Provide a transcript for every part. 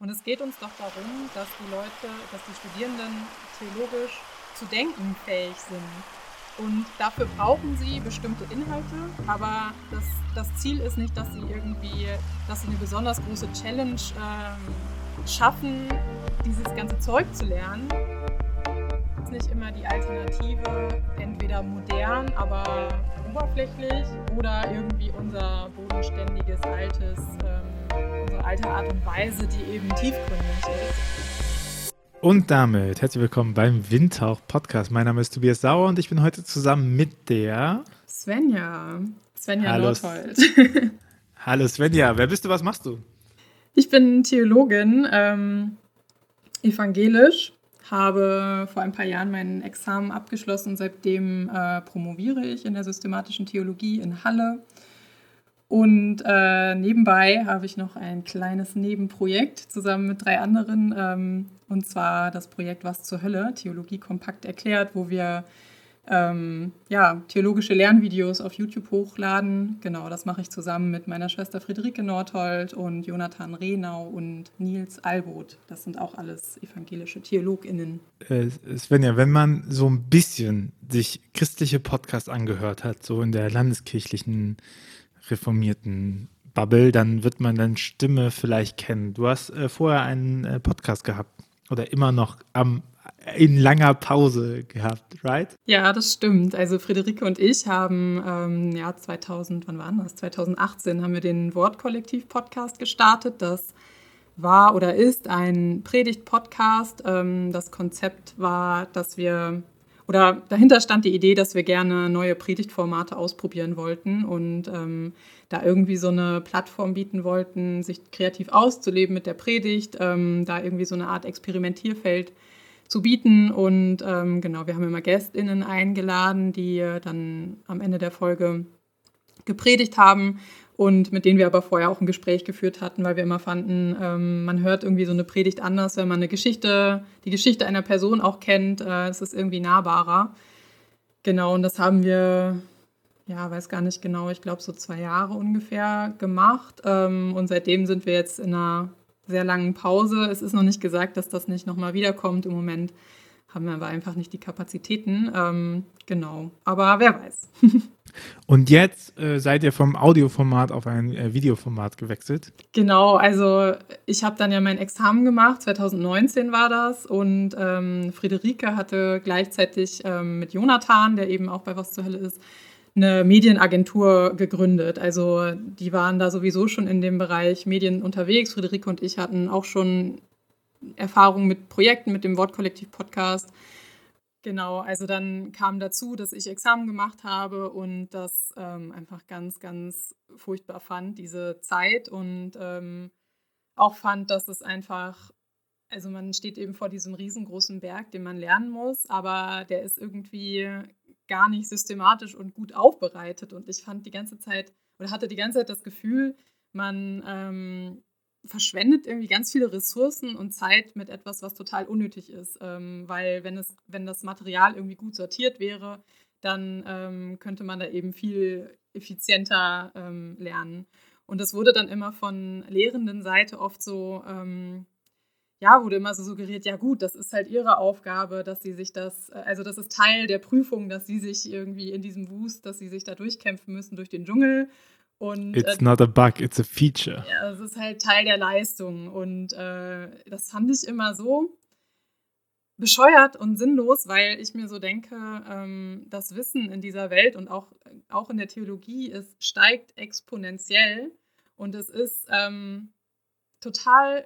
Und es geht uns doch darum, dass die Leute, dass die Studierenden theologisch zu denken fähig sind. Und dafür brauchen sie bestimmte Inhalte, aber das, das Ziel ist nicht, dass sie irgendwie, dass sie eine besonders große Challenge ähm, schaffen, dieses ganze Zeug zu lernen. Das ist nicht immer die Alternative, entweder modern, aber oberflächlich oder irgendwie unser bodenständiges, altes ähm, unsere alte Art und Weise, die eben tiefgründig ist. Und damit herzlich willkommen beim Windhauch Podcast. Mein Name ist Tobias Sauer und ich bin heute zusammen mit der Svenja. Svenja Hallo. Nordhold. Hallo Svenja, wer bist du, was machst du? Ich bin Theologin, ähm, evangelisch, habe vor ein paar Jahren mein Examen abgeschlossen. Seitdem äh, promoviere ich in der systematischen Theologie in Halle und äh, nebenbei habe ich noch ein kleines Nebenprojekt zusammen mit drei anderen. Ähm, und zwar das Projekt Was zur Hölle, Theologie kompakt erklärt, wo wir ähm, ja, theologische Lernvideos auf YouTube hochladen. Genau, das mache ich zusammen mit meiner Schwester Friederike Nordhold und Jonathan Rehnau und Nils Alboth. Das sind auch alles evangelische TheologInnen. Äh, Svenja, wenn man so ein bisschen sich christliche Podcasts angehört hat, so in der landeskirchlichen reformierten Bubble, dann wird man deine Stimme vielleicht kennen. Du hast äh, vorher einen äh, Podcast gehabt oder immer noch am, in langer Pause gehabt, right? Ja, das stimmt. Also Friederike und ich haben ähm, ja 2000, wann war das? 2018 haben wir den Wortkollektiv-Podcast gestartet. Das war oder ist ein Predigt-Podcast. Ähm, das Konzept war, dass wir oder dahinter stand die Idee, dass wir gerne neue Predigtformate ausprobieren wollten und ähm, da irgendwie so eine Plattform bieten wollten, sich kreativ auszuleben mit der Predigt, ähm, da irgendwie so eine Art Experimentierfeld zu bieten. Und ähm, genau, wir haben immer GästInnen eingeladen, die dann am Ende der Folge gepredigt haben und mit denen wir aber vorher auch ein Gespräch geführt hatten, weil wir immer fanden, ähm, man hört irgendwie so eine Predigt anders, wenn man eine Geschichte, die Geschichte einer Person auch kennt, äh, es ist irgendwie nahbarer. Genau, und das haben wir, ja, weiß gar nicht genau, ich glaube so zwei Jahre ungefähr gemacht. Ähm, und seitdem sind wir jetzt in einer sehr langen Pause. Es ist noch nicht gesagt, dass das nicht nochmal wiederkommt. Im Moment haben wir aber einfach nicht die Kapazitäten. Ähm, genau, aber wer weiß. Und jetzt äh, seid ihr vom Audioformat auf ein äh, Videoformat gewechselt? Genau, also ich habe dann ja mein Examen gemacht, 2019 war das. Und ähm, Friederike hatte gleichzeitig ähm, mit Jonathan, der eben auch bei Was zur Hölle ist, eine Medienagentur gegründet. Also die waren da sowieso schon in dem Bereich Medien unterwegs. Friederike und ich hatten auch schon Erfahrung mit Projekten, mit dem Wortkollektiv-Podcast. Genau, also dann kam dazu, dass ich Examen gemacht habe und das ähm, einfach ganz, ganz furchtbar fand, diese Zeit und ähm, auch fand, dass es einfach, also man steht eben vor diesem riesengroßen Berg, den man lernen muss, aber der ist irgendwie gar nicht systematisch und gut aufbereitet. Und ich fand die ganze Zeit oder hatte die ganze Zeit das Gefühl, man ähm, verschwendet irgendwie ganz viele Ressourcen und Zeit mit etwas, was total unnötig ist. Ähm, weil wenn, es, wenn das Material irgendwie gut sortiert wäre, dann ähm, könnte man da eben viel effizienter ähm, lernen. Und das wurde dann immer von lehrenden Seite oft so, ähm, ja, wurde immer so suggeriert, ja gut, das ist halt ihre Aufgabe, dass sie sich das, äh, also das ist Teil der Prüfung, dass sie sich irgendwie in diesem Wust, dass sie sich da durchkämpfen müssen durch den Dschungel und, it's äh, not a bug, it's a feature. Ja, es ist halt Teil der Leistung. Und äh, das fand ich immer so bescheuert und sinnlos, weil ich mir so denke, ähm, das Wissen in dieser Welt und auch, auch in der Theologie ist, steigt exponentiell. Und es ist ähm, total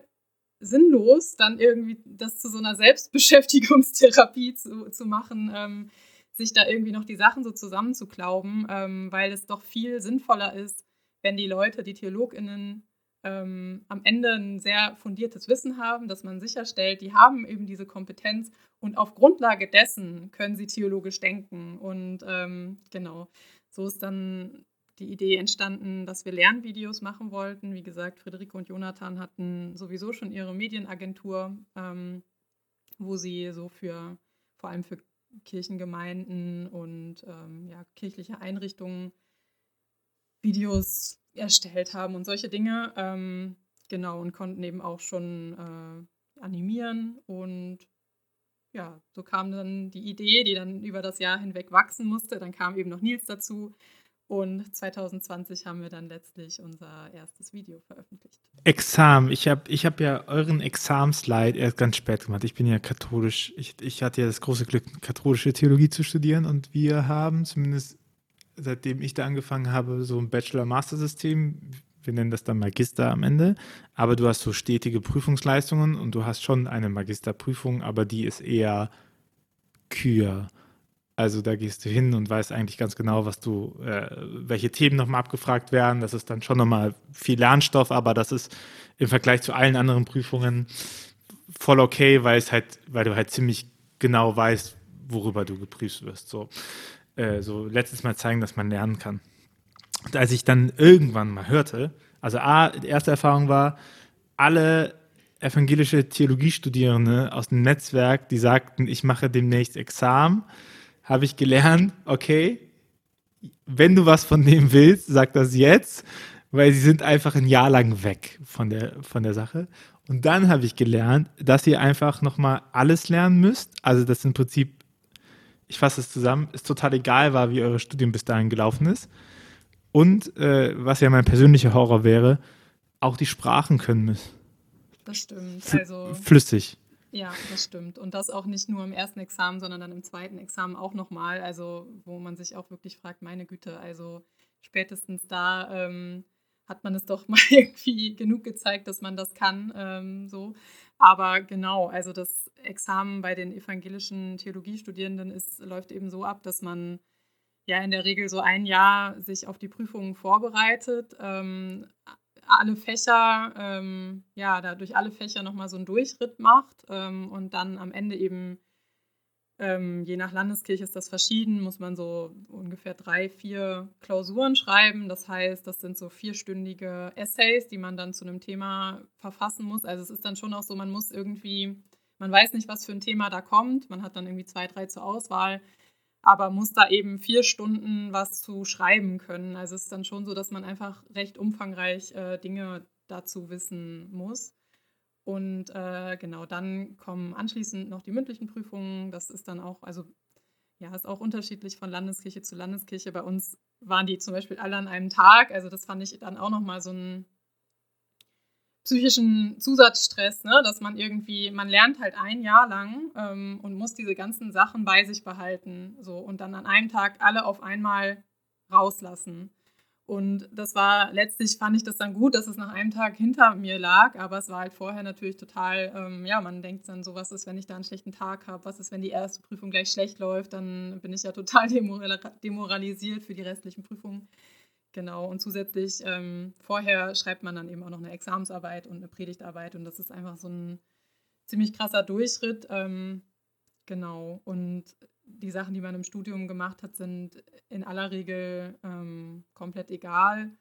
sinnlos, dann irgendwie das zu so einer Selbstbeschäftigungstherapie zu, zu machen. Ähm, sich da irgendwie noch die Sachen so zusammenzuklauben, ähm, weil es doch viel sinnvoller ist, wenn die Leute, die TheologInnen, ähm, am Ende ein sehr fundiertes Wissen haben, dass man sicherstellt, die haben eben diese Kompetenz und auf Grundlage dessen können sie theologisch denken. Und ähm, genau, so ist dann die Idee entstanden, dass wir Lernvideos machen wollten. Wie gesagt, Friederike und Jonathan hatten sowieso schon ihre Medienagentur, ähm, wo sie so für vor allem für Kirchengemeinden und ähm, ja, kirchliche Einrichtungen Videos erstellt haben und solche Dinge. Ähm, genau, und konnten eben auch schon äh, animieren. Und ja, so kam dann die Idee, die dann über das Jahr hinweg wachsen musste. Dann kam eben noch Nils dazu. Und 2020 haben wir dann letztlich unser erstes Video veröffentlicht. Examen. Ich habe ich hab ja euren Examslide erst ganz spät gemacht. Ich bin ja katholisch. Ich, ich hatte ja das große Glück, katholische Theologie zu studieren. Und wir haben zumindest, seitdem ich da angefangen habe, so ein Bachelor-Master-System. Wir nennen das dann Magister am Ende. Aber du hast so stetige Prüfungsleistungen und du hast schon eine Magisterprüfung, aber die ist eher Kür. Also da gehst du hin und weißt eigentlich ganz genau, was du, äh, welche Themen nochmal abgefragt werden. Das ist dann schon nochmal viel Lernstoff, aber das ist im Vergleich zu allen anderen Prüfungen voll okay, weil es halt, weil du halt ziemlich genau weißt, worüber du geprüft wirst. So, äh, so letztes Mal zeigen, dass man lernen kann. Und als ich dann irgendwann mal hörte, also A, die erste Erfahrung war, alle evangelische Theologiestudierende aus dem Netzwerk, die sagten, ich mache demnächst Examen habe ich gelernt, okay, wenn du was von dem willst, sag das jetzt, weil sie sind einfach ein Jahr lang weg von der, von der Sache. Und dann habe ich gelernt, dass ihr einfach nochmal alles lernen müsst. Also das im Prinzip, ich fasse es zusammen, ist total egal war, wie eure Studium bis dahin gelaufen ist. Und äh, was ja mein persönlicher Horror wäre, auch die Sprachen können müssen. Das stimmt. Also flüssig. Ja, das stimmt. Und das auch nicht nur im ersten Examen, sondern dann im zweiten Examen auch nochmal. Also, wo man sich auch wirklich fragt, meine Güte, also spätestens da ähm, hat man es doch mal irgendwie genug gezeigt, dass man das kann. Ähm, so. Aber genau, also das Examen bei den evangelischen Theologiestudierenden ist, läuft eben so ab, dass man ja in der Regel so ein Jahr sich auf die Prüfungen vorbereitet, ähm, alle Fächer, ähm, ja, da durch alle Fächer nochmal so einen Durchritt macht ähm, und dann am Ende eben, ähm, je nach Landeskirche ist das verschieden, muss man so ungefähr drei, vier Klausuren schreiben. Das heißt, das sind so vierstündige Essays, die man dann zu einem Thema verfassen muss. Also es ist dann schon auch so, man muss irgendwie, man weiß nicht, was für ein Thema da kommt. Man hat dann irgendwie zwei, drei zur Auswahl aber muss da eben vier Stunden was zu schreiben können. Also es ist dann schon so, dass man einfach recht umfangreich äh, Dinge dazu wissen muss. Und äh, genau, dann kommen anschließend noch die mündlichen Prüfungen. Das ist dann auch, also ja, ist auch unterschiedlich von Landeskirche zu Landeskirche. Bei uns waren die zum Beispiel alle an einem Tag. Also das fand ich dann auch nochmal so ein psychischen Zusatzstress, ne? dass man irgendwie, man lernt halt ein Jahr lang ähm, und muss diese ganzen Sachen bei sich behalten. So, und dann an einem Tag alle auf einmal rauslassen. Und das war letztlich fand ich das dann gut, dass es nach einem Tag hinter mir lag, aber es war halt vorher natürlich total, ähm, ja, man denkt dann so, was ist, wenn ich da einen schlechten Tag habe, was ist, wenn die erste Prüfung gleich schlecht läuft, dann bin ich ja total demoralisiert für die restlichen Prüfungen. Genau, und zusätzlich ähm, vorher schreibt man dann eben auch noch eine Examensarbeit und eine Predigtarbeit. Und das ist einfach so ein ziemlich krasser Durchschritt. Ähm, genau, und die Sachen, die man im Studium gemacht hat, sind in aller Regel ähm, komplett egal.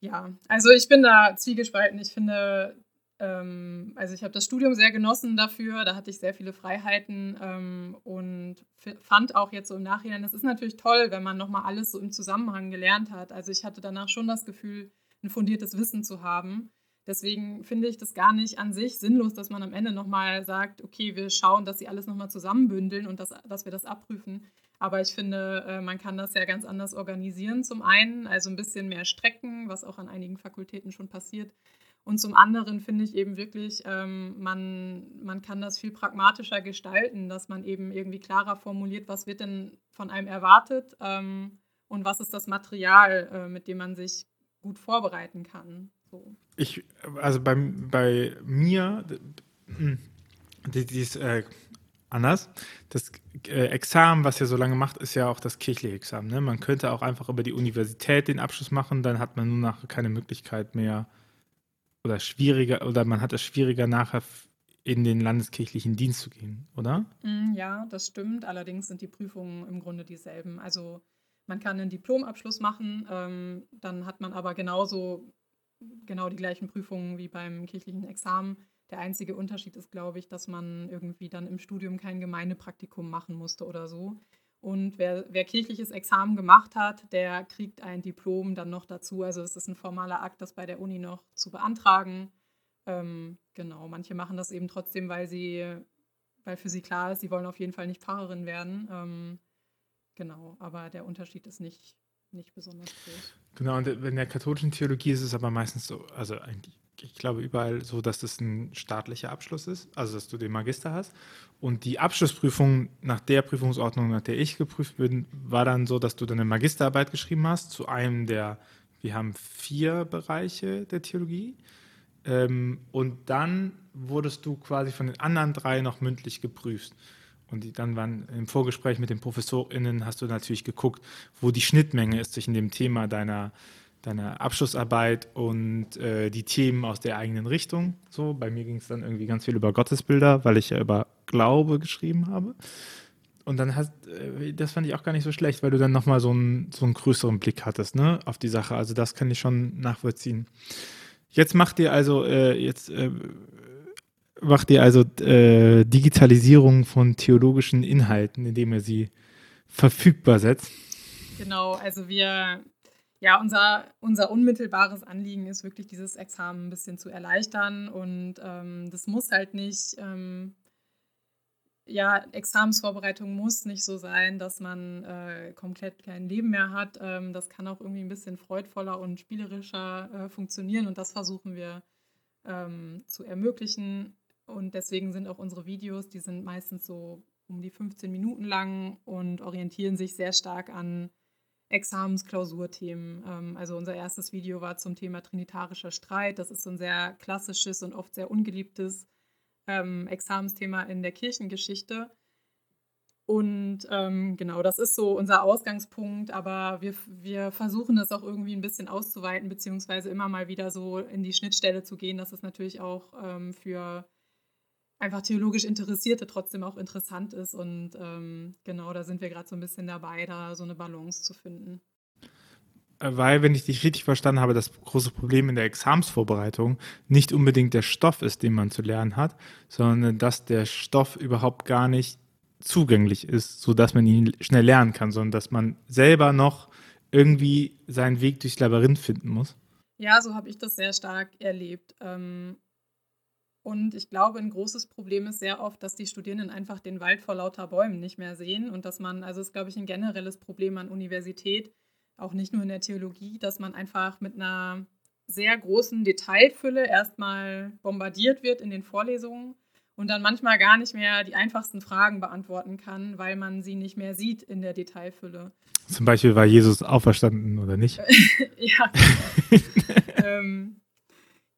Ja, also ich bin da zwiegespalten. Ich finde, ähm, also ich habe das Studium sehr genossen dafür, da hatte ich sehr viele Freiheiten ähm, und fand auch jetzt so im Nachhinein, es ist natürlich toll, wenn man nochmal alles so im Zusammenhang gelernt hat. Also ich hatte danach schon das Gefühl, ein fundiertes Wissen zu haben. Deswegen finde ich das gar nicht an sich sinnlos, dass man am Ende nochmal sagt, okay, wir schauen, dass sie alles nochmal zusammenbündeln und das, dass wir das abprüfen. Aber ich finde, äh, man kann das ja ganz anders organisieren. Zum einen, also ein bisschen mehr strecken, was auch an einigen Fakultäten schon passiert. Und zum anderen finde ich eben wirklich, ähm, man, man kann das viel pragmatischer gestalten, dass man eben irgendwie klarer formuliert, was wird denn von einem erwartet ähm, und was ist das Material, äh, mit dem man sich gut vorbereiten kann. So. Ich, also bei, bei mir, die, die ist äh, anders. Das äh, Examen, was ihr so lange macht, ist ja auch das kirchliche Examen. Ne? Man könnte auch einfach über die Universität den Abschluss machen, dann hat man nur nachher keine Möglichkeit mehr, oder schwieriger oder man hat es schwieriger nachher in den landeskirchlichen Dienst zu gehen, oder? Mm, ja, das stimmt. Allerdings sind die Prüfungen im Grunde dieselben. Also man kann einen Diplomabschluss machen, ähm, dann hat man aber genauso genau die gleichen Prüfungen wie beim kirchlichen Examen. Der einzige Unterschied ist, glaube ich, dass man irgendwie dann im Studium kein Gemeindepraktikum machen musste oder so. Und wer, wer, kirchliches Examen gemacht hat, der kriegt ein Diplom dann noch dazu. Also es ist ein formaler Akt, das bei der Uni noch zu beantragen. Ähm, genau, manche machen das eben trotzdem, weil sie, weil für sie klar ist, sie wollen auf jeden Fall nicht Pfarrerin werden. Ähm, genau, aber der Unterschied ist nicht, nicht besonders groß. Genau, und in der katholischen Theologie ist es aber meistens so, also ich glaube, überall so, dass das ein staatlicher Abschluss ist, also dass du den Magister hast. Und die Abschlussprüfung nach der Prüfungsordnung, nach der ich geprüft bin, war dann so, dass du deine Magisterarbeit geschrieben hast zu einem der, wir haben vier Bereiche der Theologie. Ähm, und dann wurdest du quasi von den anderen drei noch mündlich geprüft. Und dann waren im Vorgespräch mit den ProfessorInnen hast du natürlich geguckt, wo die Schnittmenge ist zwischen dem Thema deiner deine Abschlussarbeit und äh, die Themen aus der eigenen Richtung. So, bei mir ging es dann irgendwie ganz viel über Gottesbilder, weil ich ja über Glaube geschrieben habe. Und dann hast, äh, das fand ich auch gar nicht so schlecht, weil du dann nochmal so, ein, so einen größeren Blick hattest, ne, auf die Sache. Also das kann ich schon nachvollziehen. Jetzt macht ihr also, äh, jetzt äh, macht ihr also äh, Digitalisierung von theologischen Inhalten, indem ihr sie verfügbar setzt. Genau, also wir ja, unser, unser unmittelbares Anliegen ist wirklich, dieses Examen ein bisschen zu erleichtern. Und ähm, das muss halt nicht, ähm, ja, Examensvorbereitung muss nicht so sein, dass man äh, komplett kein Leben mehr hat. Ähm, das kann auch irgendwie ein bisschen freudvoller und spielerischer äh, funktionieren. Und das versuchen wir ähm, zu ermöglichen. Und deswegen sind auch unsere Videos, die sind meistens so um die 15 Minuten lang und orientieren sich sehr stark an Examensklausurthemen. Ähm, also unser erstes Video war zum Thema trinitarischer Streit. Das ist so ein sehr klassisches und oft sehr ungeliebtes ähm, Examensthema in der Kirchengeschichte. Und ähm, genau, das ist so unser Ausgangspunkt, aber wir, wir versuchen das auch irgendwie ein bisschen auszuweiten, beziehungsweise immer mal wieder so in die Schnittstelle zu gehen, dass es natürlich auch ähm, für einfach theologisch Interessierte trotzdem auch interessant ist. Und ähm, genau, da sind wir gerade so ein bisschen dabei, da so eine Balance zu finden. Äh, weil, wenn ich dich richtig verstanden habe, das große Problem in der Examsvorbereitung nicht unbedingt der Stoff ist, den man zu lernen hat, sondern dass der Stoff überhaupt gar nicht zugänglich ist, sodass man ihn schnell lernen kann, sondern dass man selber noch irgendwie seinen Weg durchs Labyrinth finden muss. Ja, so habe ich das sehr stark erlebt. Ähm, und ich glaube, ein großes Problem ist sehr oft, dass die Studierenden einfach den Wald vor lauter Bäumen nicht mehr sehen und dass man, also ist, glaube ich, ein generelles Problem an Universität, auch nicht nur in der Theologie, dass man einfach mit einer sehr großen Detailfülle erstmal bombardiert wird in den Vorlesungen und dann manchmal gar nicht mehr die einfachsten Fragen beantworten kann, weil man sie nicht mehr sieht in der Detailfülle. Zum Beispiel war Jesus auferstanden oder nicht? ja. ähm,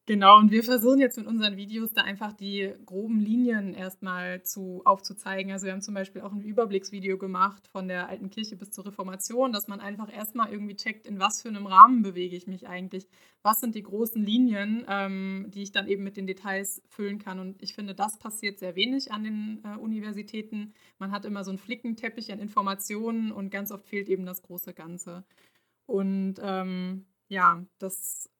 Genau, und wir versuchen jetzt mit unseren Videos da einfach die groben Linien erstmal zu, aufzuzeigen. Also wir haben zum Beispiel auch ein Überblicksvideo gemacht von der alten Kirche bis zur Reformation, dass man einfach erstmal irgendwie checkt, in was für einem Rahmen bewege ich mich eigentlich. Was sind die großen Linien, ähm, die ich dann eben mit den Details füllen kann. Und ich finde, das passiert sehr wenig an den äh, Universitäten. Man hat immer so einen Flickenteppich an Informationen und ganz oft fehlt eben das große Ganze. Und ähm, ja, das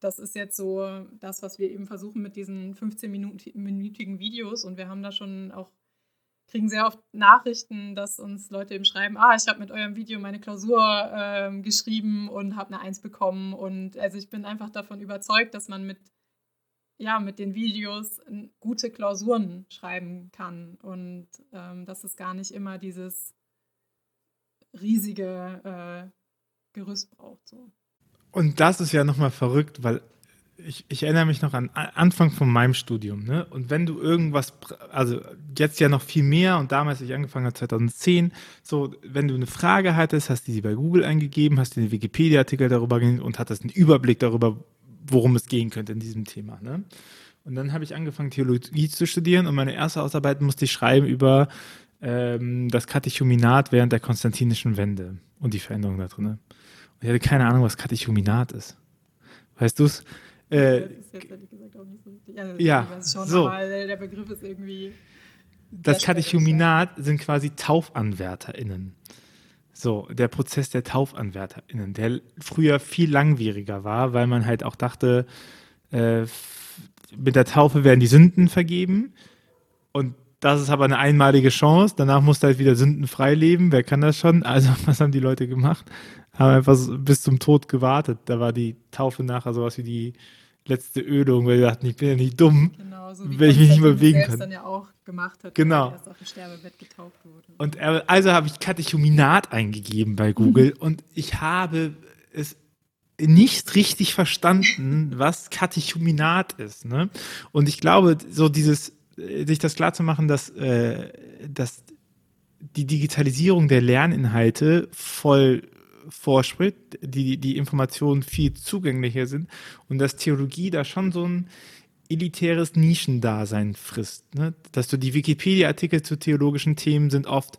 das ist jetzt so das, was wir eben versuchen mit diesen 15-minütigen Videos. Und wir haben da schon auch, kriegen sehr oft Nachrichten, dass uns Leute eben schreiben, ah, ich habe mit eurem Video meine Klausur äh, geschrieben und habe eine Eins bekommen. Und also ich bin einfach davon überzeugt, dass man mit, ja, mit den Videos gute Klausuren schreiben kann. Und ähm, dass es gar nicht immer dieses riesige äh, Gerüst braucht. So. Und das ist ja nochmal verrückt, weil ich, ich, erinnere mich noch an Anfang von meinem Studium. Ne? Und wenn du irgendwas, also jetzt ja noch viel mehr und damals, als ich angefangen habe, 2010, so, wenn du eine Frage hattest, hast du sie bei Google eingegeben, hast den Wikipedia-Artikel darüber gelesen und hattest einen Überblick darüber, worum es gehen könnte in diesem Thema. Ne? Und dann habe ich angefangen, Theologie zu studieren und meine erste Ausarbeit musste ich schreiben über ähm, das Katechuminat während der konstantinischen Wende und die Veränderung da drin. Ich hatte keine Ahnung, was Katechuminat ist. Weißt du es? Äh, das ist jetzt ehrlich gesagt auch nicht so richtig. Also, ja, schon, so. aber der Begriff ist irgendwie. Das Katechuminat sind quasi TaufanwärterInnen. So, der Prozess der TaufanwärterInnen, der früher viel langwieriger war, weil man halt auch dachte, äh, mit der Taufe werden die Sünden vergeben und das ist aber eine einmalige Chance. Danach musst du halt wieder sündenfrei leben. Wer kann das schon? Also, was haben die Leute gemacht? Haben einfach bis zum Tod gewartet. Da war die Taufe nachher sowas wie die letzte Ölung, weil wir dachten, ich bin ja nicht dumm, genau, so wenn ich mich nicht mehr bewegen kann. dann ja auch gemacht hat, genau. erst auf dem Sterbebett getauft wurde. Und also habe ich Katechuminat eingegeben bei Google mhm. und ich habe es nicht richtig verstanden, was Katechuminat ist. Ne? Und ich glaube, so dieses, sich das klar zu machen, dass, äh, dass die Digitalisierung der Lerninhalte voll vorspringt, die, die Informationen viel zugänglicher sind und dass Theologie da schon so ein elitäres Nischendasein frisst. Ne? Dass du die Wikipedia-Artikel zu theologischen Themen sind oft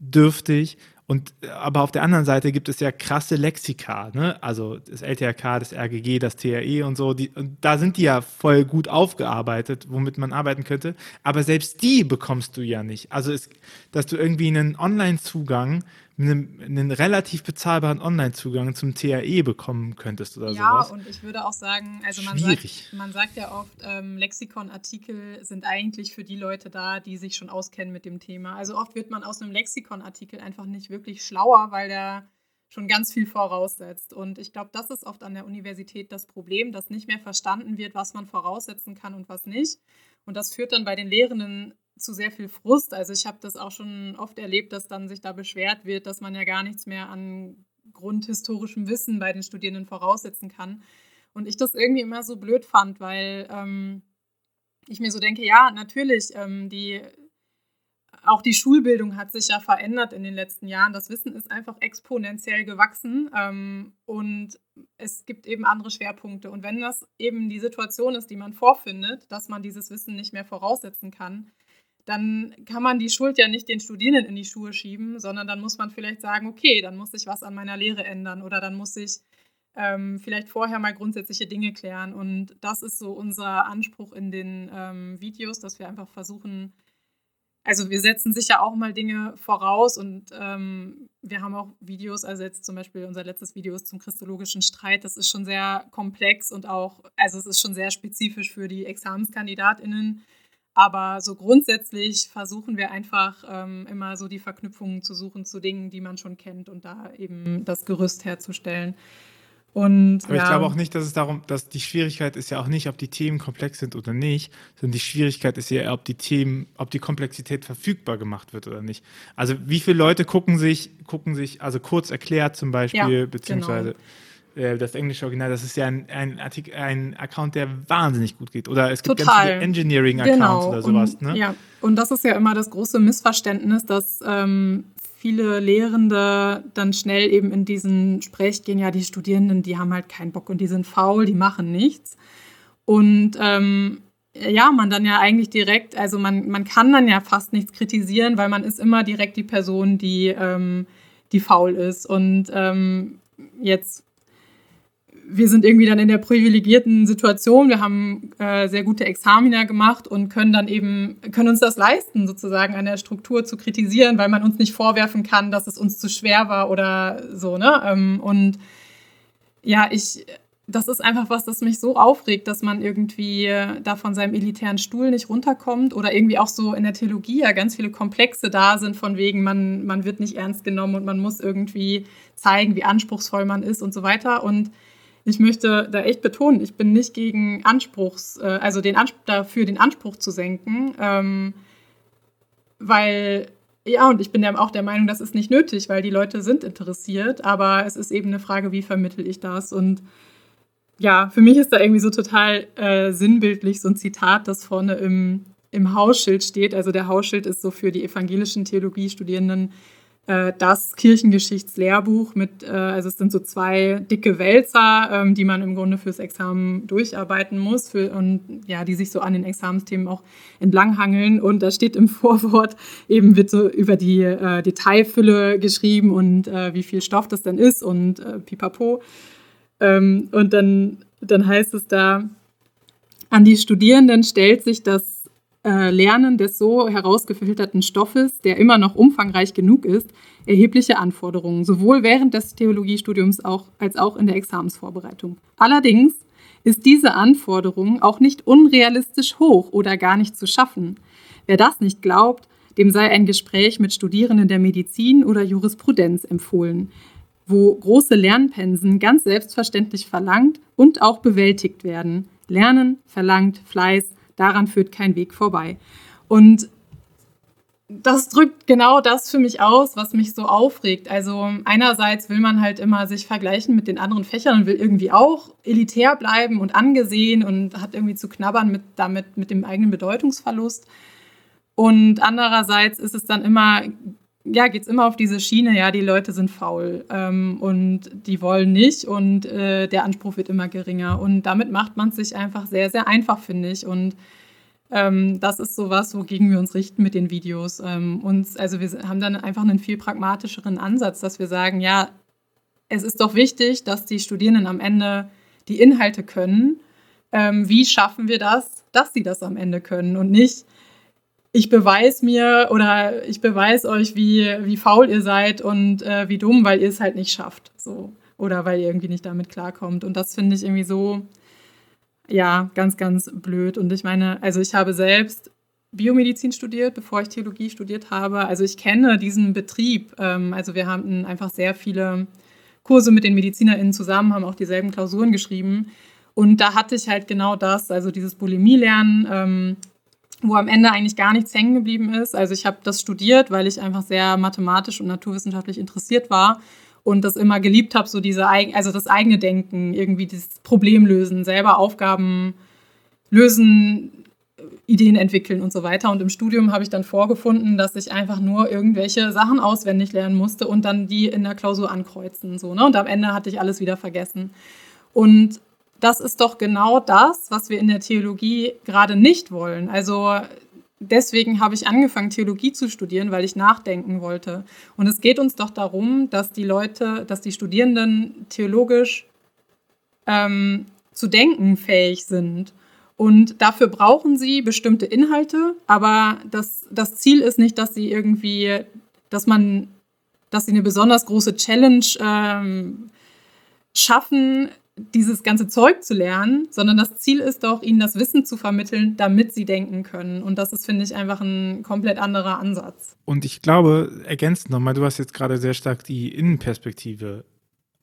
dürftig, und aber auf der anderen Seite gibt es ja krasse Lexika, ne? Also das LTRK, das RGG, das TRE und so, die, und da sind die ja voll gut aufgearbeitet, womit man arbeiten könnte. Aber selbst die bekommst du ja nicht. Also es, dass du irgendwie einen Online-Zugang einen, einen relativ bezahlbaren Online-Zugang zum TAE bekommen könntest oder ja, sowas. Ja, und ich würde auch sagen, also man sagt, man sagt ja oft, ähm, Lexikon-Artikel sind eigentlich für die Leute da, die sich schon auskennen mit dem Thema. Also oft wird man aus einem Lexikon-Artikel einfach nicht wirklich schlauer, weil der schon ganz viel voraussetzt. Und ich glaube, das ist oft an der Universität das Problem, dass nicht mehr verstanden wird, was man voraussetzen kann und was nicht. Und das führt dann bei den Lehrenden zu sehr viel Frust. Also ich habe das auch schon oft erlebt, dass dann sich da beschwert wird, dass man ja gar nichts mehr an grundhistorischem Wissen bei den Studierenden voraussetzen kann. Und ich das irgendwie immer so blöd fand, weil ähm, ich mir so denke, ja, natürlich, ähm, die, auch die Schulbildung hat sich ja verändert in den letzten Jahren. Das Wissen ist einfach exponentiell gewachsen ähm, und es gibt eben andere Schwerpunkte. Und wenn das eben die Situation ist, die man vorfindet, dass man dieses Wissen nicht mehr voraussetzen kann, dann kann man die Schuld ja nicht den Studierenden in die Schuhe schieben, sondern dann muss man vielleicht sagen, okay, dann muss ich was an meiner Lehre ändern oder dann muss ich ähm, vielleicht vorher mal grundsätzliche Dinge klären. Und das ist so unser Anspruch in den ähm, Videos, dass wir einfach versuchen, also wir setzen sicher auch mal Dinge voraus und ähm, wir haben auch Videos, also jetzt zum Beispiel unser letztes Video ist zum christologischen Streit, das ist schon sehr komplex und auch, also es ist schon sehr spezifisch für die ExamenskandidatInnen aber so grundsätzlich versuchen wir einfach ähm, immer so die Verknüpfungen zu suchen zu Dingen, die man schon kennt und da eben das Gerüst herzustellen. Und, Aber ja. ich glaube auch nicht, dass es darum, dass die Schwierigkeit ist ja auch nicht, ob die Themen komplex sind oder nicht, sondern die Schwierigkeit ist ja, ob die Themen, ob die Komplexität verfügbar gemacht wird oder nicht. Also wie viele Leute gucken sich, gucken sich, also kurz erklärt zum Beispiel, ja, beziehungsweise genau äh, das englische Original, das ist ja ein, ein, Artikel, ein Account, der wahnsinnig gut geht. Oder es gibt Total. ganz viele Engineering-Accounts genau. oder sowas. Und, ne? Ja, und das ist ja immer das große Missverständnis, dass ähm, viele Lehrende dann schnell eben in diesen Sprech gehen, ja, die Studierenden, die haben halt keinen Bock und die sind faul, die machen nichts. Und ähm, ja, man dann ja eigentlich direkt, also man, man kann dann ja fast nichts kritisieren, weil man ist immer direkt die Person, die, ähm, die faul ist. Und ähm, jetzt wir sind irgendwie dann in der privilegierten Situation. Wir haben äh, sehr gute Examiner gemacht und können dann eben, können uns das leisten, sozusagen an der Struktur zu kritisieren, weil man uns nicht vorwerfen kann, dass es uns zu schwer war oder so, ne? Ähm, und ja, ich, das ist einfach was, das mich so aufregt, dass man irgendwie da von seinem elitären Stuhl nicht runterkommt oder irgendwie auch so in der Theologie ja ganz viele Komplexe da sind, von wegen, man, man wird nicht ernst genommen und man muss irgendwie zeigen, wie anspruchsvoll man ist und so weiter. Und ich möchte da echt betonen, ich bin nicht gegen Anspruchs, äh, also den Anspruch, dafür den Anspruch zu senken, ähm, weil ja, und ich bin ja auch der Meinung, das ist nicht nötig, weil die Leute sind interessiert, aber es ist eben eine Frage, wie vermittel ich das? Und ja, für mich ist da irgendwie so total äh, sinnbildlich so ein Zitat, das vorne im, im Hausschild steht. Also der Hausschild ist so für die evangelischen Theologiestudierenden das Kirchengeschichtslehrbuch mit, äh, also es sind so zwei dicke Wälzer, ähm, die man im Grunde fürs Examen durcharbeiten muss für, und ja, die sich so an den Examensthemen auch entlanghangeln. Und da steht im Vorwort eben wird so über die äh, Detailfülle geschrieben und äh, wie viel Stoff das denn ist und äh, pipapo. Ähm, und dann, dann heißt es da, an die Studierenden stellt sich das äh, Lernen des so herausgefilterten Stoffes, der immer noch umfangreich genug ist, erhebliche Anforderungen, sowohl während des Theologiestudiums auch, als auch in der Examensvorbereitung. Allerdings ist diese Anforderung auch nicht unrealistisch hoch oder gar nicht zu schaffen. Wer das nicht glaubt, dem sei ein Gespräch mit Studierenden der Medizin oder Jurisprudenz empfohlen, wo große Lernpensen ganz selbstverständlich verlangt und auch bewältigt werden. Lernen verlangt Fleiß, daran führt kein Weg vorbei. Und das drückt genau das für mich aus, was mich so aufregt. Also einerseits will man halt immer sich vergleichen mit den anderen Fächern und will irgendwie auch elitär bleiben und angesehen und hat irgendwie zu knabbern mit damit mit dem eigenen Bedeutungsverlust. Und andererseits ist es dann immer, ja, geht es immer auf diese Schiene, ja, die Leute sind faul ähm, und die wollen nicht und äh, der Anspruch wird immer geringer. Und damit macht man es sich einfach sehr, sehr einfach, finde ich. Und ähm, das ist sowas, wogegen wir uns richten mit den Videos. Ähm, uns, also wir haben dann einfach einen viel pragmatischeren Ansatz, dass wir sagen, ja, es ist doch wichtig, dass die Studierenden am Ende die Inhalte können. Ähm, wie schaffen wir das, dass sie das am Ende können und nicht, ich beweise mir oder ich beweise euch, wie, wie faul ihr seid und äh, wie dumm, weil ihr es halt nicht schafft. So. Oder weil ihr irgendwie nicht damit klarkommt. Und das finde ich irgendwie so, ja, ganz, ganz blöd. Und ich meine, also ich habe selbst Biomedizin studiert, bevor ich Theologie studiert habe. Also ich kenne diesen Betrieb. Ähm, also wir haben einfach sehr viele Kurse mit den MedizinerInnen zusammen, haben auch dieselben Klausuren geschrieben. Und da hatte ich halt genau das, also dieses Bulimie-Lernen, ähm, wo am Ende eigentlich gar nichts hängen geblieben ist. Also ich habe das studiert, weil ich einfach sehr mathematisch und naturwissenschaftlich interessiert war und das immer geliebt habe, so diese also das eigene Denken, irgendwie das Problem lösen, selber Aufgaben lösen, Ideen entwickeln und so weiter. Und im Studium habe ich dann vorgefunden, dass ich einfach nur irgendwelche Sachen auswendig lernen musste und dann die in der Klausur ankreuzen. So, ne? Und am Ende hatte ich alles wieder vergessen. Und das ist doch genau das, was wir in der Theologie gerade nicht wollen. Also deswegen habe ich angefangen, Theologie zu studieren, weil ich nachdenken wollte. Und es geht uns doch darum, dass die Leute, dass die Studierenden theologisch ähm, zu denken fähig sind. Und dafür brauchen sie bestimmte Inhalte, aber das, das Ziel ist nicht, dass sie irgendwie, dass man, dass sie eine besonders große Challenge ähm, schaffen, dieses ganze Zeug zu lernen, sondern das Ziel ist doch, ihnen das Wissen zu vermitteln, damit sie denken können. Und das ist, finde ich, einfach ein komplett anderer Ansatz. Und ich glaube, ergänzend nochmal, du hast jetzt gerade sehr stark die Innenperspektive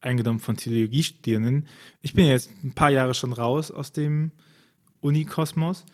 eingenommen von Theologiestudierenden. Ich bin jetzt ein paar Jahre schon raus aus dem Unikosmos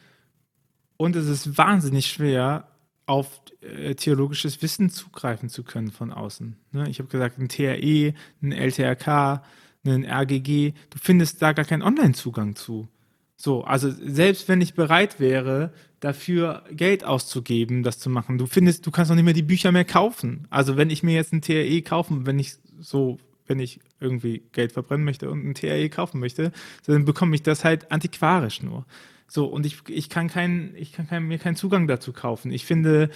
und es ist wahnsinnig schwer, auf äh, theologisches Wissen zugreifen zu können von außen. Ne? Ich habe gesagt, ein TRE, ein LTRK, einen RGG, du findest da gar keinen Online-Zugang zu. So, also selbst wenn ich bereit wäre, dafür Geld auszugeben, das zu machen, du findest, du kannst noch nicht mehr die Bücher mehr kaufen. Also wenn ich mir jetzt ein TRE kaufen, wenn ich so, wenn ich irgendwie Geld verbrennen möchte und ein TRE kaufen möchte, dann bekomme ich das halt antiquarisch nur. So, und ich, ich kann keinen, ich kann kein, mir keinen Zugang dazu kaufen. Ich finde,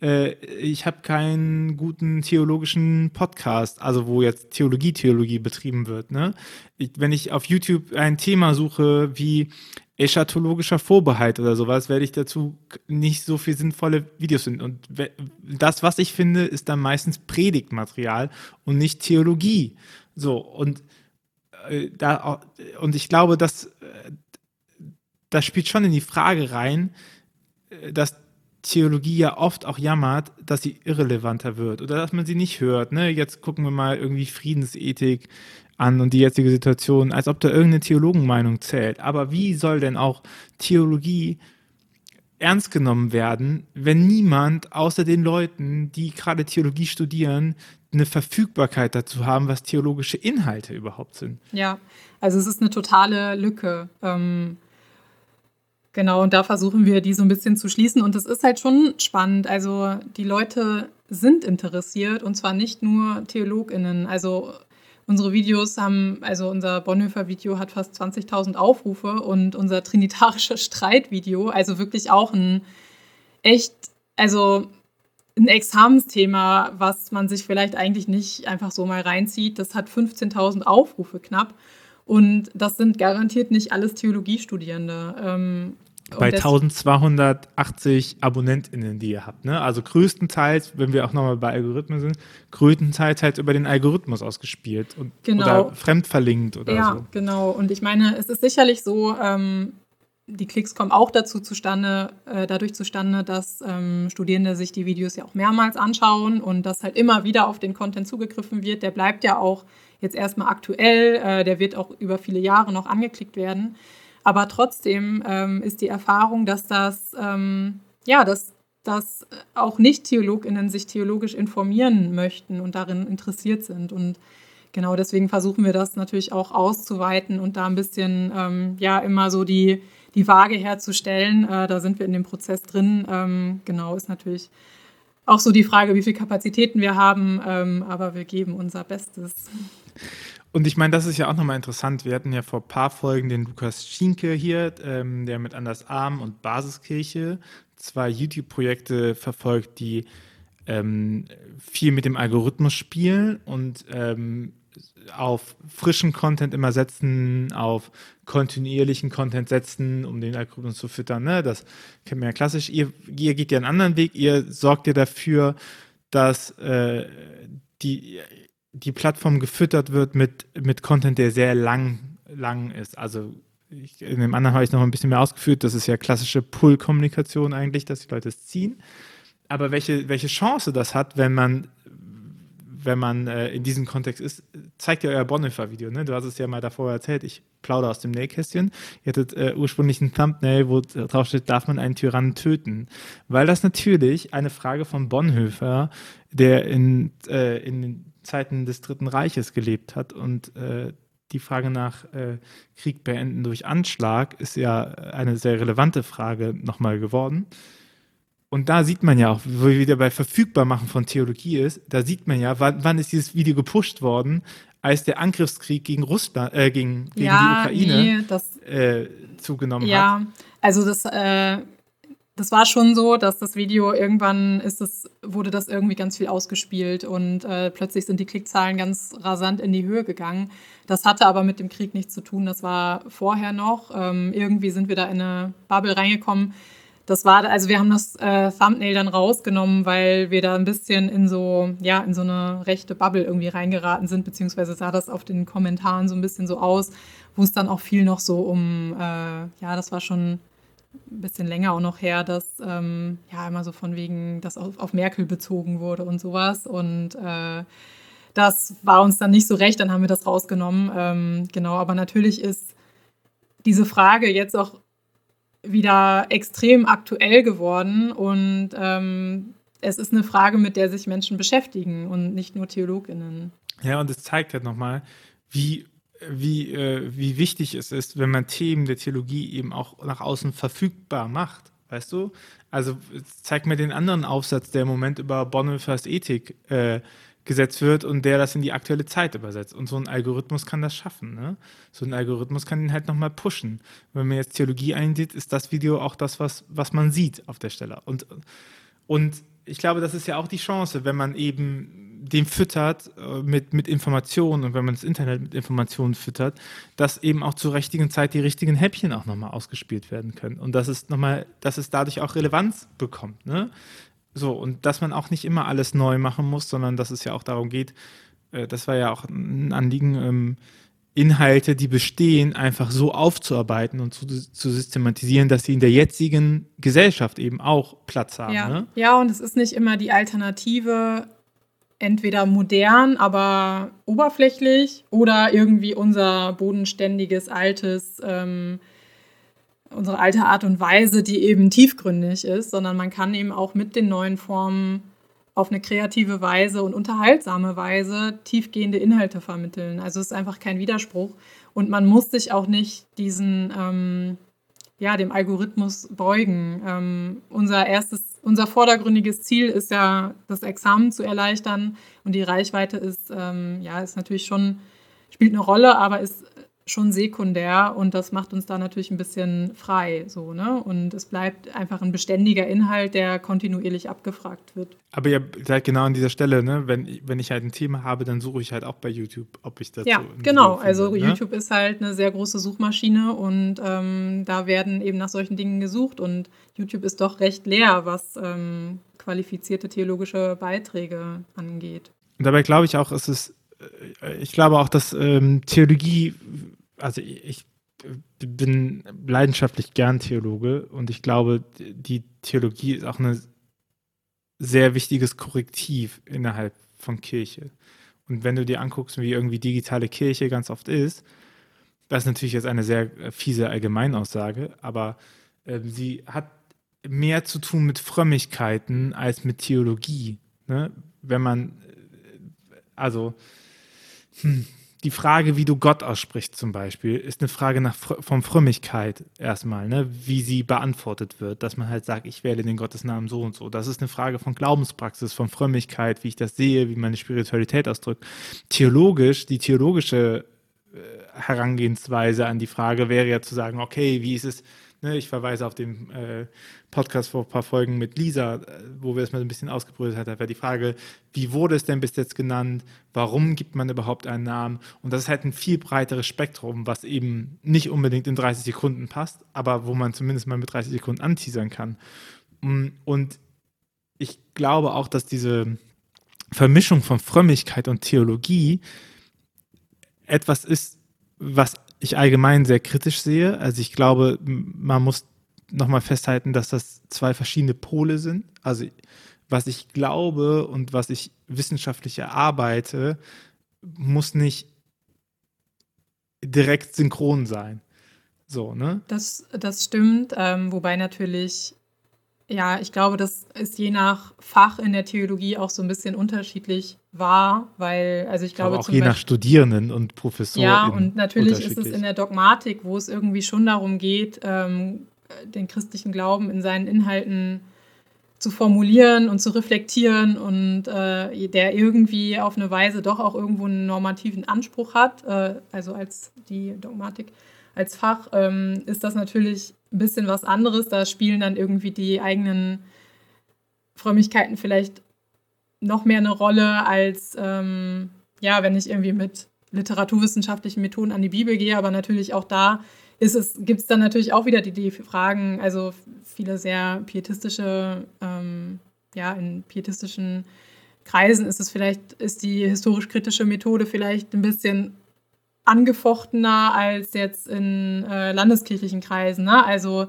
äh, ich habe keinen guten theologischen Podcast, also wo jetzt Theologie, Theologie betrieben wird. Ne? Ich, wenn ich auf YouTube ein Thema suche wie eschatologischer Vorbehalt oder sowas, werde ich dazu nicht so viel sinnvolle Videos finden. Und das, was ich finde, ist dann meistens Predigtmaterial und nicht Theologie. So, und äh, da, und ich glaube, dass äh, das spielt schon in die Frage rein, äh, dass Theologie ja oft auch jammert, dass sie irrelevanter wird oder dass man sie nicht hört. Ne? Jetzt gucken wir mal irgendwie Friedensethik an und die jetzige Situation, als ob da irgendeine Theologenmeinung zählt. Aber wie soll denn auch Theologie ernst genommen werden, wenn niemand außer den Leuten, die gerade Theologie studieren, eine Verfügbarkeit dazu haben, was theologische Inhalte überhaupt sind? Ja, also es ist eine totale Lücke. Ähm Genau, und da versuchen wir, die so ein bisschen zu schließen. Und es ist halt schon spannend. Also die Leute sind interessiert und zwar nicht nur TheologInnen. Also unsere Videos haben, also unser Bonhoeffer-Video hat fast 20.000 Aufrufe und unser trinitarische Streitvideo, also wirklich auch ein echt, also ein Examensthema, was man sich vielleicht eigentlich nicht einfach so mal reinzieht. Das hat 15.000 Aufrufe knapp. Und das sind garantiert nicht alles Theologiestudierende. Ähm, bei 1280 AbonnentInnen, die ihr habt. Ne? Also größtenteils, wenn wir auch nochmal bei Algorithmen sind, größtenteils halt über den Algorithmus ausgespielt und, genau. oder fremdverlinkt oder ja, so. Ja, genau. Und ich meine, es ist sicherlich so, ähm, die Klicks kommen auch dazu zustande, äh, dadurch zustande, dass ähm, Studierende sich die Videos ja auch mehrmals anschauen und dass halt immer wieder auf den Content zugegriffen wird. Der bleibt ja auch jetzt erstmal aktuell, äh, der wird auch über viele Jahre noch angeklickt werden. Aber trotzdem ähm, ist die Erfahrung, dass das, ähm, ja, dass, dass auch Nicht-TheologInnen sich theologisch informieren möchten und darin interessiert sind. Und genau deswegen versuchen wir das natürlich auch auszuweiten und da ein bisschen, ähm, ja, immer so die die Waage herzustellen. Äh, da sind wir in dem Prozess drin. Ähm, genau, ist natürlich auch so die Frage, wie viele Kapazitäten wir haben, ähm, aber wir geben unser Bestes. Und ich meine, das ist ja auch nochmal interessant. Wir hatten ja vor ein paar Folgen den Lukas Schienke hier, ähm, der mit Anders Arm und Basiskirche zwei YouTube-Projekte verfolgt, die ähm, viel mit dem Algorithmus spielen und ähm, auf frischen Content immer setzen, auf kontinuierlichen Content setzen, um den Algorithmus zu füttern. Ne? Das kennt man ja klassisch. Ihr, ihr geht ja einen anderen Weg. Ihr sorgt ja dafür, dass äh, die, die Plattform gefüttert wird mit, mit Content, der sehr lang, lang ist. Also ich, in dem anderen habe ich noch ein bisschen mehr ausgeführt. Das ist ja klassische Pull-Kommunikation eigentlich, dass die Leute es ziehen. Aber welche, welche Chance das hat, wenn man wenn man äh, in diesem Kontext ist, zeigt ja euer Bonhoeffer-Video. Ne? Du hast es ja mal davor erzählt. Ich plaudere aus dem Nähkästchen. Ihr hattet äh, ursprünglich ein Thumbnail, wo drauf steht, darf man einen Tyrannen töten? Weil das natürlich eine Frage von Bonhoeffer, der in, äh, in Zeiten des Dritten Reiches gelebt hat und äh, die Frage nach äh, Krieg beenden durch Anschlag ist ja eine sehr relevante Frage nochmal geworden. Und da sieht man ja auch, wo wir wieder bei Verfügbarmachen von Theologie ist, da sieht man ja, wann, wann ist dieses Video gepusht worden, als der Angriffskrieg gegen Russland, äh, gegen, gegen ja, die Ukraine nee, das, äh, zugenommen ja, hat. Ja, also das, äh, das war schon so, dass das Video irgendwann ist das, wurde das irgendwie ganz viel ausgespielt und äh, plötzlich sind die Klickzahlen ganz rasant in die Höhe gegangen. Das hatte aber mit dem Krieg nichts zu tun. Das war vorher noch. Ähm, irgendwie sind wir da in eine Bubble reingekommen das war, also wir haben das äh, Thumbnail dann rausgenommen, weil wir da ein bisschen in so, ja, in so eine rechte Bubble irgendwie reingeraten sind, beziehungsweise sah das auf den Kommentaren so ein bisschen so aus, wo es dann auch viel noch so um, äh, ja, das war schon ein bisschen länger auch noch her, dass ähm, ja immer so von wegen, dass auf, auf Merkel bezogen wurde und sowas. Und äh, das war uns dann nicht so recht, dann haben wir das rausgenommen. Ähm, genau, aber natürlich ist diese Frage jetzt auch wieder extrem aktuell geworden und ähm, es ist eine Frage, mit der sich Menschen beschäftigen und nicht nur TheologInnen. Ja, und es zeigt halt nochmal, wie, wie, äh, wie wichtig es ist, wenn man Themen der Theologie eben auch nach außen verfügbar macht. Weißt du? Also zeig mir den anderen Aufsatz, der im Moment über Bonhoeffers Ethik äh, gesetzt wird und der das in die aktuelle Zeit übersetzt. Und so ein Algorithmus kann das schaffen. Ne? So ein Algorithmus kann ihn halt nochmal pushen. Wenn man jetzt Theologie einsieht, ist das Video auch das, was, was man sieht auf der Stelle. Und, und ich glaube, das ist ja auch die Chance, wenn man eben den füttert äh, mit, mit Informationen und wenn man das Internet mit Informationen füttert, dass eben auch zur richtigen Zeit die richtigen Häppchen auch nochmal ausgespielt werden können. Und dass es nochmal, dass es dadurch auch Relevanz bekommt. Ne? So, und dass man auch nicht immer alles neu machen muss, sondern dass es ja auch darum geht, äh, das war ja auch ein Anliegen, ähm, Inhalte, die bestehen, einfach so aufzuarbeiten und zu, zu, systematisieren, dass sie in der jetzigen Gesellschaft eben auch Platz haben. Ja, ne? ja und es ist nicht immer die Alternative, entweder modern, aber oberflächlich oder irgendwie unser bodenständiges, altes ähm, unsere alte Art und Weise, die eben tiefgründig ist, sondern man kann eben auch mit den neuen Formen auf eine kreative Weise und unterhaltsame Weise tiefgehende Inhalte vermitteln. Also es ist einfach kein Widerspruch und man muss sich auch nicht diesen, ähm, ja, dem Algorithmus beugen. Ähm, unser erstes, unser vordergründiges Ziel ist ja, das Examen zu erleichtern und die Reichweite ist, ähm, ja, ist natürlich schon, spielt eine Rolle, aber ist schon sekundär und das macht uns da natürlich ein bisschen frei so, ne? Und es bleibt einfach ein beständiger Inhalt, der kontinuierlich abgefragt wird. Aber ihr seid genau an dieser Stelle, ne? Wenn, wenn ich halt ein Thema habe, dann suche ich halt auch bei YouTube, ob ich das Ja, genau. Finde, also ne? YouTube ist halt eine sehr große Suchmaschine und ähm, da werden eben nach solchen Dingen gesucht und YouTube ist doch recht leer, was ähm, qualifizierte theologische Beiträge angeht. Und dabei glaube ich auch, es ist äh, ich glaube auch, dass ähm, Theologie, also ich bin leidenschaftlich gern Theologe und ich glaube, die Theologie ist auch ein sehr wichtiges Korrektiv innerhalb von Kirche. Und wenn du dir anguckst, wie irgendwie digitale Kirche ganz oft ist, das ist natürlich jetzt eine sehr fiese Allgemeinaussage, aber äh, sie hat mehr zu tun mit Frömmigkeiten als mit Theologie. Ne? Wenn man, äh, also, hm, die Frage, wie du Gott aussprichst zum Beispiel, ist eine Frage nach von Frömmigkeit erstmal, ne? wie sie beantwortet wird, dass man halt sagt, ich wähle den Gottesnamen so und so. Das ist eine Frage von Glaubenspraxis, von Frömmigkeit, wie ich das sehe, wie meine Spiritualität ausdrückt. Theologisch, die theologische äh, Herangehensweise an die Frage wäre ja zu sagen, okay, wie ist es, Ne, ich verweise auf den äh, Podcast vor ein paar Folgen mit Lisa, äh, wo wir es mal ein bisschen ausgebrütet haben. Da war die Frage, wie wurde es denn bis jetzt genannt? Warum gibt man überhaupt einen Namen? Und das ist halt ein viel breiteres Spektrum, was eben nicht unbedingt in 30 Sekunden passt, aber wo man zumindest mal mit 30 Sekunden anteasern kann. Mm, und ich glaube auch, dass diese Vermischung von Frömmigkeit und Theologie etwas ist, was ich allgemein sehr kritisch sehe. Also ich glaube, man muss nochmal festhalten, dass das zwei verschiedene Pole sind. Also was ich glaube und was ich wissenschaftlich erarbeite, muss nicht direkt synchron sein. So, ne? Das, das stimmt, ähm, wobei natürlich ja, ich glaube, das ist je nach Fach in der Theologie auch so ein bisschen unterschiedlich wahr, weil, also ich glaube. Aber auch je Beispiel, nach Studierenden und Professoren. Ja, und natürlich ist es in der Dogmatik, wo es irgendwie schon darum geht, ähm, den christlichen Glauben in seinen Inhalten zu formulieren und zu reflektieren und äh, der irgendwie auf eine Weise doch auch irgendwo einen normativen Anspruch hat, äh, also als die Dogmatik als Fach, ähm, ist das natürlich ein bisschen was anderes. Da spielen dann irgendwie die eigenen Frömmigkeiten vielleicht noch mehr eine Rolle als, ähm, ja, wenn ich irgendwie mit literaturwissenschaftlichen Methoden an die Bibel gehe, aber natürlich auch da gibt es dann natürlich auch wieder die, die Fragen, also viele sehr pietistische, ähm, ja, in pietistischen Kreisen ist es vielleicht, ist die historisch-kritische Methode vielleicht ein bisschen angefochtener als jetzt in äh, landeskirchlichen Kreisen. Ne? Also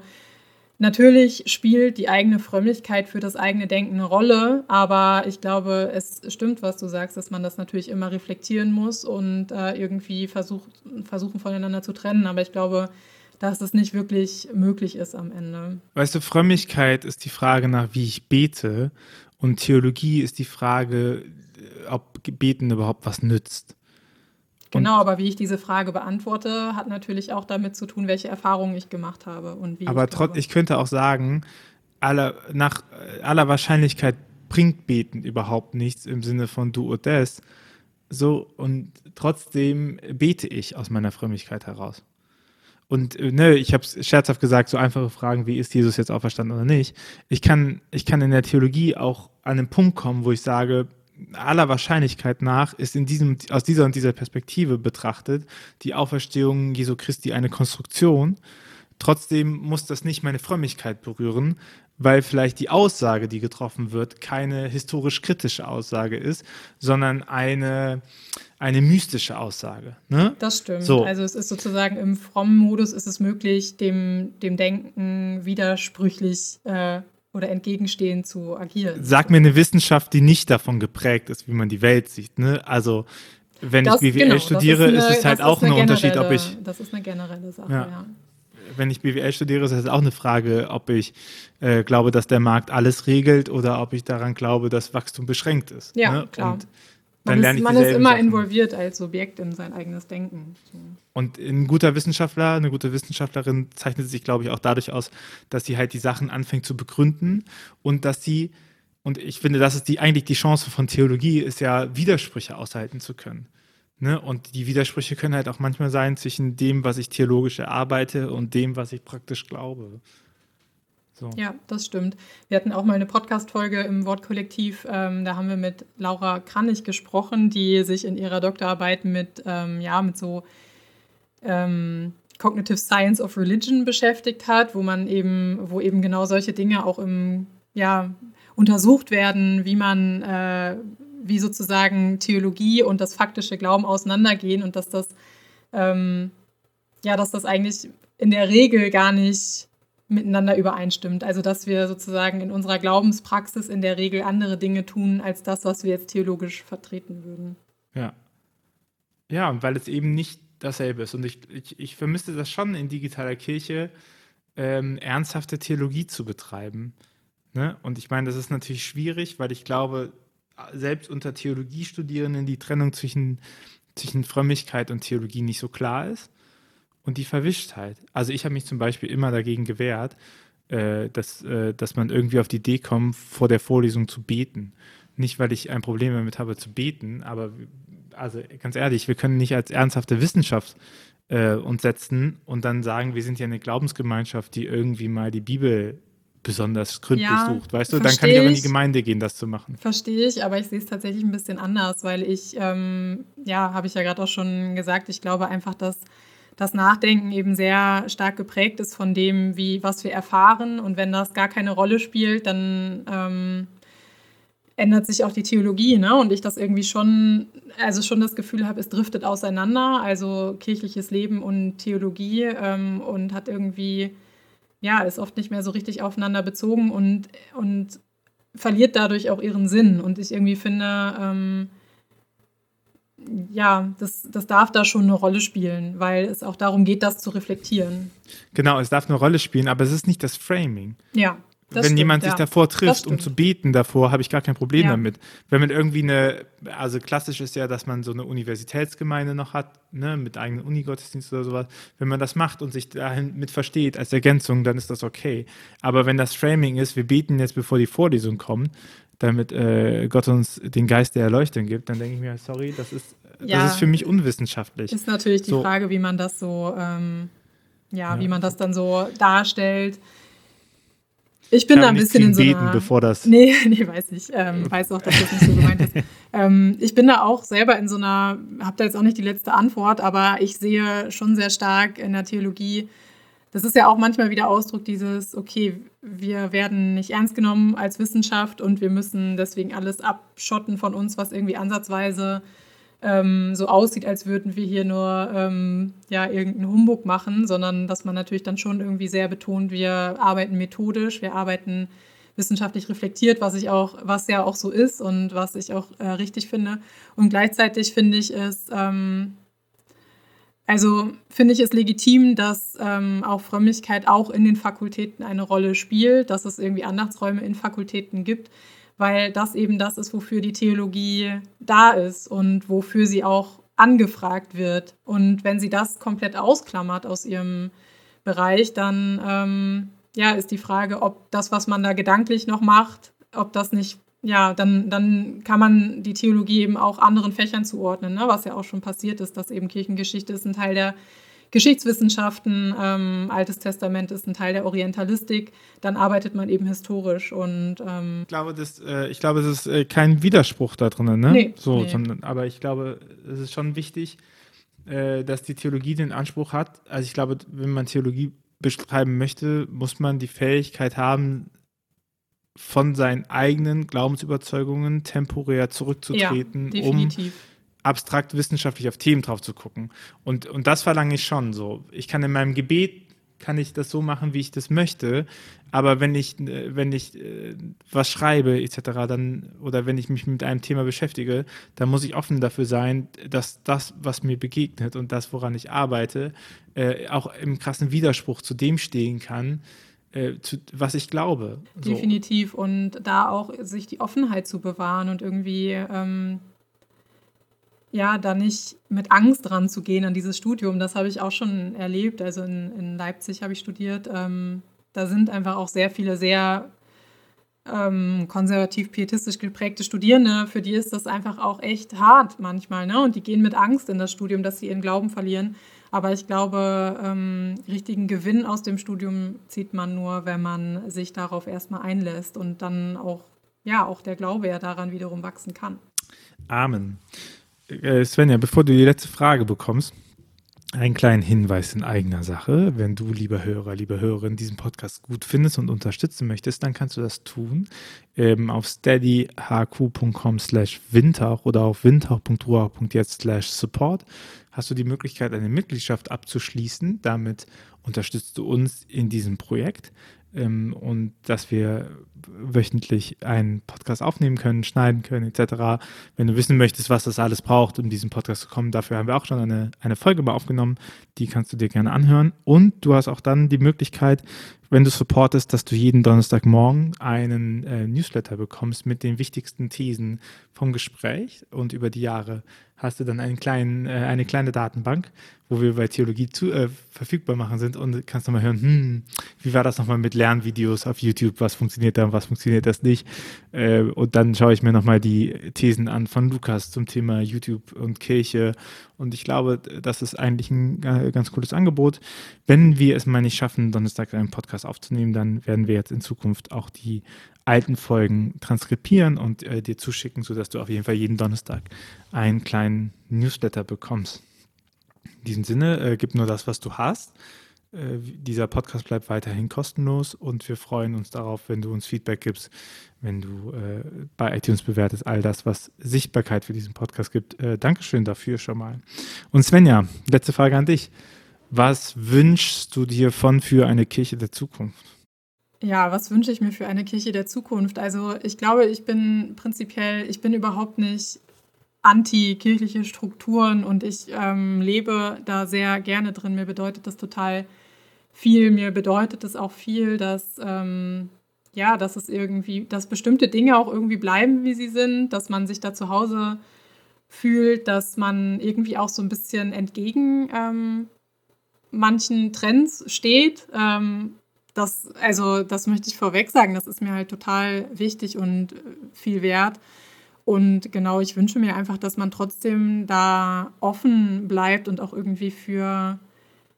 natürlich spielt die eigene Frömmigkeit für das eigene Denken eine Rolle, aber ich glaube, es stimmt, was du sagst, dass man das natürlich immer reflektieren muss und äh, irgendwie versucht, versuchen voneinander zu trennen. Aber ich glaube, dass es nicht wirklich möglich ist am Ende. Weißt du, Frömmigkeit ist die Frage nach, wie ich bete und Theologie ist die Frage, ob Beten überhaupt was nützt. Genau, aber wie ich diese Frage beantworte, hat natürlich auch damit zu tun, welche Erfahrungen ich gemacht habe und wie. Aber trotzdem, ich könnte auch sagen, aller, nach aller Wahrscheinlichkeit bringt Beten überhaupt nichts im Sinne von du und des. So, und trotzdem bete ich aus meiner Frömmigkeit heraus. Und ne, ich habe es scherzhaft gesagt, so einfache Fragen wie ist Jesus jetzt auferstanden oder nicht. Ich kann, ich kann in der Theologie auch an einen Punkt kommen, wo ich sage, aller Wahrscheinlichkeit nach ist in diesem, aus dieser und dieser Perspektive betrachtet die Auferstehung Jesu Christi eine Konstruktion. Trotzdem muss das nicht meine Frömmigkeit berühren, weil vielleicht die Aussage, die getroffen wird, keine historisch kritische Aussage ist, sondern eine, eine mystische Aussage. Ne? Das stimmt. So. Also es ist sozusagen im frommen Modus ist es möglich, dem, dem Denken widersprüchlich äh, oder entgegenstehend zu agieren. Sag mir eine Wissenschaft, die nicht davon geprägt ist, wie man die Welt sieht. Ne? Also wenn das, ich BWL genau, studiere, ist, eine, ist, es halt auch ein Unterschied, ob ich. Das ist eine generelle Sache, ja. ja. Wenn ich BWL studiere, ist es auch eine Frage, ob ich äh, glaube, dass der Markt alles regelt oder ob ich daran glaube, dass Wachstum beschränkt ist. Ja, ne? klar. Und dann man ist, man ist immer Sachen. involviert als Subjekt in sein eigenes Denken. Und ein guter Wissenschaftler, eine gute Wissenschaftlerin zeichnet sich, glaube ich, auch dadurch aus, dass sie halt die Sachen anfängt zu begründen und dass sie, und ich finde, das ist die, eigentlich die Chance von Theologie, ist ja, Widersprüche aushalten zu können. Ne? Und die Widersprüche können halt auch manchmal sein zwischen dem, was ich theologisch erarbeite und dem, was ich praktisch glaube. So. Ja, das stimmt. Wir hatten auch mal eine Podcast-Folge im Wortkollektiv. Ähm, da haben wir mit Laura Kranich gesprochen, die sich in ihrer Doktorarbeit mit, ähm, ja, mit so ähm, Cognitive Science of Religion beschäftigt hat, wo man eben, wo eben genau solche Dinge auch im, ja, untersucht werden, wie man, äh, wie sozusagen Theologie und das faktische Glauben auseinandergehen und dass das ähm, ja, dass das eigentlich in der Regel gar nicht miteinander übereinstimmt. Also dass wir sozusagen in unserer Glaubenspraxis in der Regel andere Dinge tun, als das, was wir jetzt theologisch vertreten würden. Ja. Ja, weil es eben nicht dasselbe ist. Und ich, ich, ich vermisse das schon in digitaler Kirche, ähm, ernsthafte Theologie zu betreiben. Ne? Und ich meine, das ist natürlich schwierig, weil ich glaube, selbst unter Theologiestudierenden die Trennung zwischen, zwischen Frömmigkeit und Theologie nicht so klar ist. Und die Verwischtheit. Also ich habe mich zum Beispiel immer dagegen gewehrt, äh, dass, äh, dass man irgendwie auf die Idee kommt, vor der Vorlesung zu beten. Nicht, weil ich ein Problem damit habe zu beten, aber also ganz ehrlich, wir können nicht als ernsthafte Wissenschaft äh, uns setzen und dann sagen, wir sind ja eine Glaubensgemeinschaft, die irgendwie mal die Bibel besonders gründlich ja, sucht, weißt du? Dann kann ich aber in die Gemeinde gehen, das zu machen. Verstehe ich, aber ich sehe es tatsächlich ein bisschen anders, weil ich, ähm, ja, habe ich ja gerade auch schon gesagt, ich glaube einfach, dass das Nachdenken eben sehr stark geprägt ist von dem, wie, was wir erfahren. Und wenn das gar keine Rolle spielt, dann ähm, ändert sich auch die Theologie, ne? Und ich das irgendwie schon, also schon das Gefühl habe, es driftet auseinander, also kirchliches Leben und Theologie ähm, und hat irgendwie, ja, ist oft nicht mehr so richtig aufeinander bezogen und, und verliert dadurch auch ihren Sinn. Und ich irgendwie finde, ähm, ja, das, das darf da schon eine Rolle spielen, weil es auch darum geht, das zu reflektieren. Genau, es darf eine Rolle spielen, aber es ist nicht das Framing. Ja. Das Wenn stimmt, jemand sich ja. davor trifft, um zu beten davor, habe ich gar kein Problem ja. damit. Wenn man irgendwie eine, also klassisch ist ja, dass man so eine Universitätsgemeinde noch hat, ne, mit eigenen Unigottesdienst oder sowas. Wenn man das macht und sich dahin mit versteht als Ergänzung, dann ist das okay. Aber wenn das Framing ist, wir beten jetzt, bevor die Vorlesung kommt, damit äh, Gott uns den Geist der Erleuchtung gibt, dann denke ich mir, sorry, das ist, ja, das ist für mich unwissenschaftlich. Ist natürlich die so. Frage, wie man das so, ähm, ja, ja, wie man das dann so darstellt. Ich bin da ein bisschen in so einer... Beten, bevor das... Nee, nee, weiß ich. Ähm, weiß auch, dass das nicht so gemeint ist. ähm, ich bin da auch selber in so einer... Habe da jetzt auch nicht die letzte Antwort, aber ich sehe schon sehr stark in der Theologie... Das ist ja auch manchmal wieder Ausdruck dieses, okay, wir werden nicht ernst genommen als Wissenschaft und wir müssen deswegen alles abschotten von uns, was irgendwie ansatzweise ähm, so aussieht, als würden wir hier nur ähm, ja, irgendeinen Humbug machen, sondern dass man natürlich dann schon irgendwie sehr betont, wir arbeiten methodisch, wir arbeiten wissenschaftlich reflektiert, was ich auch, was ja auch so ist und was ich auch äh, richtig finde. Und gleichzeitig finde ich es, ähm, also finde ich es legitim, dass ähm, auch Frömmigkeit auch in den Fakultäten eine Rolle spielt, dass es irgendwie Andachtsräume in Fakultäten gibt weil das eben das ist, wofür die Theologie da ist und wofür sie auch angefragt wird. Und wenn sie das komplett ausklammert aus ihrem Bereich, dann ähm, ja, ist die Frage, ob das, was man da gedanklich noch macht, ob das nicht, ja, dann, dann kann man die Theologie eben auch anderen Fächern zuordnen, ne? was ja auch schon passiert ist, dass eben Kirchengeschichte ist ein Teil der Geschichtswissenschaften, ähm, Altes Testament ist ein Teil der Orientalistik, dann arbeitet man eben historisch und ähm ich glaube, das, äh, ich glaube, es ist äh, kein Widerspruch da drin, ne? Nee, so, nee. Sondern, aber ich glaube, es ist schon wichtig, äh, dass die Theologie den Anspruch hat. Also ich glaube, wenn man Theologie beschreiben möchte, muss man die Fähigkeit haben, von seinen eigenen Glaubensüberzeugungen temporär zurückzutreten, ja, um abstrakt wissenschaftlich auf Themen drauf zu gucken. Und, und das verlange ich schon so. Ich kann in meinem Gebet kann ich das so machen, wie ich das möchte. Aber wenn ich, wenn ich äh, was schreibe, etc., dann, oder wenn ich mich mit einem Thema beschäftige, dann muss ich offen dafür sein, dass das, was mir begegnet und das, woran ich arbeite, äh, auch im krassen Widerspruch zu dem stehen kann, äh, zu, was ich glaube. So. Definitiv. Und da auch sich die Offenheit zu bewahren und irgendwie ähm, ja, da nicht mit Angst dran zu gehen an dieses Studium, das habe ich auch schon erlebt. Also in, in Leipzig habe ich studiert. Ähm, da sind einfach auch sehr viele sehr ähm, konservativ-pietistisch geprägte Studierende, für die ist das einfach auch echt hart manchmal. Ne? Und die gehen mit Angst in das Studium, dass sie ihren Glauben verlieren. Aber ich glaube, ähm, richtigen Gewinn aus dem Studium zieht man nur, wenn man sich darauf erstmal einlässt und dann auch, ja, auch der Glaube ja daran wiederum wachsen kann. Amen. Äh, Svenja, bevor du die letzte Frage bekommst, einen kleinen Hinweis in eigener Sache. Wenn du, lieber Hörer, liebe Hörerin, diesen Podcast gut findest und unterstützen möchtest, dann kannst du das tun ähm, auf steadyhq.com slash windhauch oder auf windhauch.ruach.jetzt slash support hast du die Möglichkeit, eine Mitgliedschaft abzuschließen. Damit unterstützt du uns in diesem Projekt ähm, und dass wir wöchentlich einen Podcast aufnehmen können, schneiden können, etc. Wenn du wissen möchtest, was das alles braucht, um diesen Podcast zu kommen, dafür haben wir auch schon eine, eine Folge mal aufgenommen. Die kannst du dir gerne anhören. Und du hast auch dann die Möglichkeit, wenn du supportest, dass du jeden Donnerstagmorgen einen äh, Newsletter bekommst mit den wichtigsten Thesen vom Gespräch und über die Jahre hast du dann einen kleinen, äh, eine kleine Datenbank, wo wir bei Theologie zu, äh, verfügbar machen sind und kannst nochmal hören, hm, wie war das nochmal mit Lernvideos auf YouTube, was funktioniert da und was funktioniert das nicht. Äh, und dann schaue ich mir nochmal die Thesen an von Lukas zum Thema YouTube und Kirche. Und ich glaube, das ist eigentlich ein ganz cooles Angebot. Wenn wir es mal nicht schaffen, Donnerstag einen Podcast aufzunehmen, dann werden wir jetzt in Zukunft auch die alten Folgen transkribieren und äh, dir zuschicken, sodass du auf jeden Fall jeden Donnerstag einen kleinen Newsletter bekommst. In diesem Sinne, äh, gib nur das, was du hast. Äh, dieser Podcast bleibt weiterhin kostenlos und wir freuen uns darauf, wenn du uns Feedback gibst, wenn du äh, bei iTunes bewertest, all das, was Sichtbarkeit für diesen Podcast gibt. Äh, Dankeschön dafür schon mal. Und Svenja, letzte Frage an dich. Was wünschst du dir von für eine Kirche der Zukunft? Ja, was wünsche ich mir für eine Kirche der Zukunft? Also ich glaube, ich bin prinzipiell, ich bin überhaupt nicht anti-kirchliche Strukturen und ich ähm, lebe da sehr gerne drin. Mir bedeutet das total viel. Mir bedeutet es auch viel, dass ähm, ja, dass es irgendwie, dass bestimmte Dinge auch irgendwie bleiben, wie sie sind, dass man sich da zu Hause fühlt, dass man irgendwie auch so ein bisschen entgegen ähm, manchen Trends steht. Ähm, das, also, das möchte ich vorweg sagen. Das ist mir halt total wichtig und äh, viel wert. Und genau, ich wünsche mir einfach, dass man trotzdem da offen bleibt und auch irgendwie für,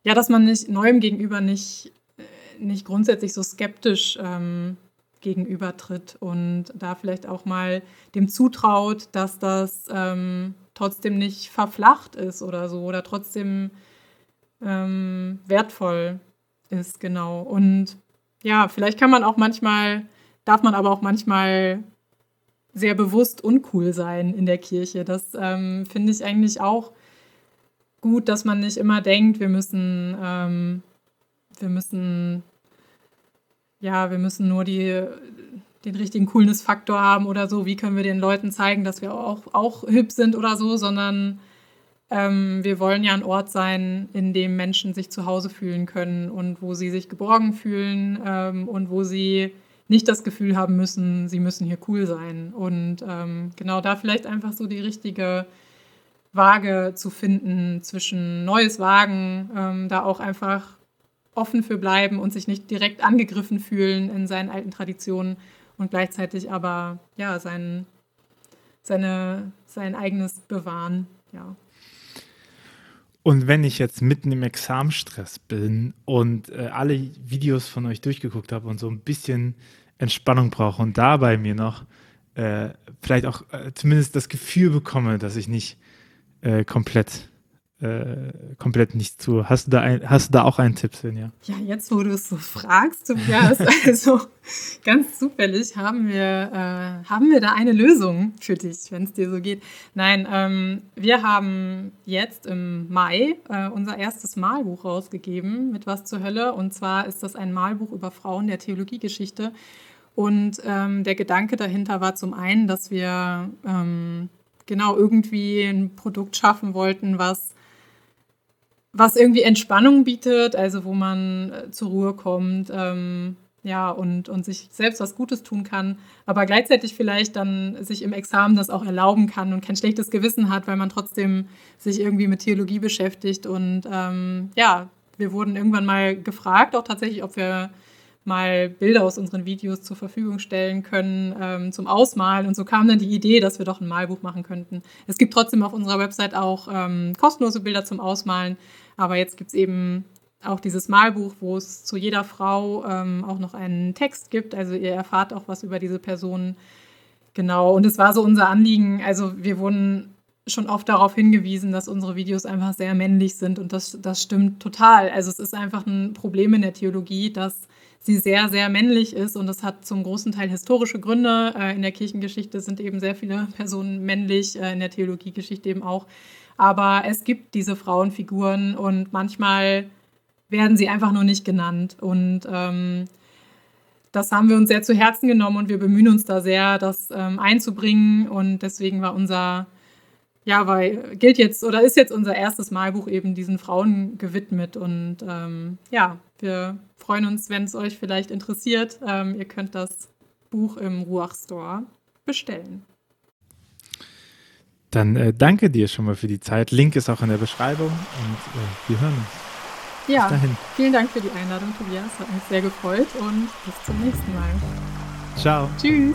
ja, dass man nicht neuem gegenüber nicht, äh, nicht grundsätzlich so skeptisch ähm, gegenübertritt und da vielleicht auch mal dem zutraut, dass das ähm, trotzdem nicht verflacht ist oder so oder trotzdem ähm, wertvoll ist, genau. Und ja, vielleicht kann man auch manchmal, darf man aber auch manchmal sehr bewusst uncool sein in der Kirche. Das ähm, finde ich eigentlich auch gut, dass man nicht immer denkt, wir müssen, ähm, wir müssen, ja, wir müssen nur die, den richtigen Coolness-Faktor haben oder so. Wie können wir den Leuten zeigen, dass wir auch, auch hip sind oder so, sondern ähm, wir wollen ja ein Ort sein, in dem Menschen sich zu Hause fühlen können und wo sie sich geborgen fühlen ähm, und wo sie nicht das Gefühl haben müssen, sie müssen hier cool sein. Und ähm, genau da vielleicht einfach so die richtige Waage zu finden zwischen neues Wagen, ähm, da auch einfach offen für bleiben und sich nicht direkt angegriffen fühlen in seinen alten Traditionen und gleichzeitig aber ja sein, seine, sein eigenes bewahren. Ja. Und wenn ich jetzt mitten im Examenstress bin und äh, alle Videos von euch durchgeguckt habe und so ein bisschen Entspannung brauche und dabei mir noch äh, vielleicht auch äh, zumindest das Gefühl bekomme, dass ich nicht äh, komplett äh, komplett nicht zu. Hast du da, ein, hast du da auch einen Tipp, Svenja? Ja, jetzt, wo du es so fragst, Tobias, also ganz zufällig haben wir, äh, haben wir da eine Lösung für dich, wenn es dir so geht. Nein, ähm, wir haben jetzt im Mai äh, unser erstes Malbuch rausgegeben mit Was zur Hölle. Und zwar ist das ein Malbuch über Frauen der Theologiegeschichte. Und ähm, der Gedanke dahinter war zum einen, dass wir ähm, genau irgendwie ein Produkt schaffen wollten, was was irgendwie Entspannung bietet, also wo man äh, zur Ruhe kommt, ähm, ja, und, und sich selbst was Gutes tun kann, aber gleichzeitig vielleicht dann sich im Examen das auch erlauben kann und kein schlechtes Gewissen hat, weil man trotzdem sich irgendwie mit Theologie beschäftigt. Und ähm, ja, wir wurden irgendwann mal gefragt, auch tatsächlich, ob wir mal Bilder aus unseren Videos zur Verfügung stellen können ähm, zum Ausmalen. Und so kam dann die Idee, dass wir doch ein Malbuch machen könnten. Es gibt trotzdem auf unserer Website auch ähm, kostenlose Bilder zum Ausmalen. Aber jetzt gibt es eben auch dieses Malbuch, wo es zu jeder Frau ähm, auch noch einen Text gibt. Also ihr erfahrt auch was über diese Person. Genau. Und es war so unser Anliegen. Also wir wurden schon oft darauf hingewiesen, dass unsere Videos einfach sehr männlich sind und das, das stimmt total. Also es ist einfach ein Problem in der Theologie, dass sie sehr, sehr männlich ist und das hat zum großen Teil historische Gründe. Äh, in der Kirchengeschichte sind eben sehr viele Personen männlich, äh, in der Theologiegeschichte eben auch. Aber es gibt diese Frauenfiguren und manchmal werden sie einfach nur nicht genannt. Und ähm, das haben wir uns sehr zu Herzen genommen und wir bemühen uns da sehr, das ähm, einzubringen. Und deswegen war unser, ja, weil gilt jetzt oder ist jetzt unser erstes Malbuch eben diesen Frauen gewidmet. Und ähm, ja, wir freuen uns, wenn es euch vielleicht interessiert. Ähm, ihr könnt das Buch im Ruach Store bestellen. Dann äh, danke dir schon mal für die Zeit. Link ist auch in der Beschreibung und äh, wir hören uns. Ja, vielen Dank für die Einladung, Tobias. Hat mich sehr gefreut und bis zum nächsten Mal. Ciao. Tschüss.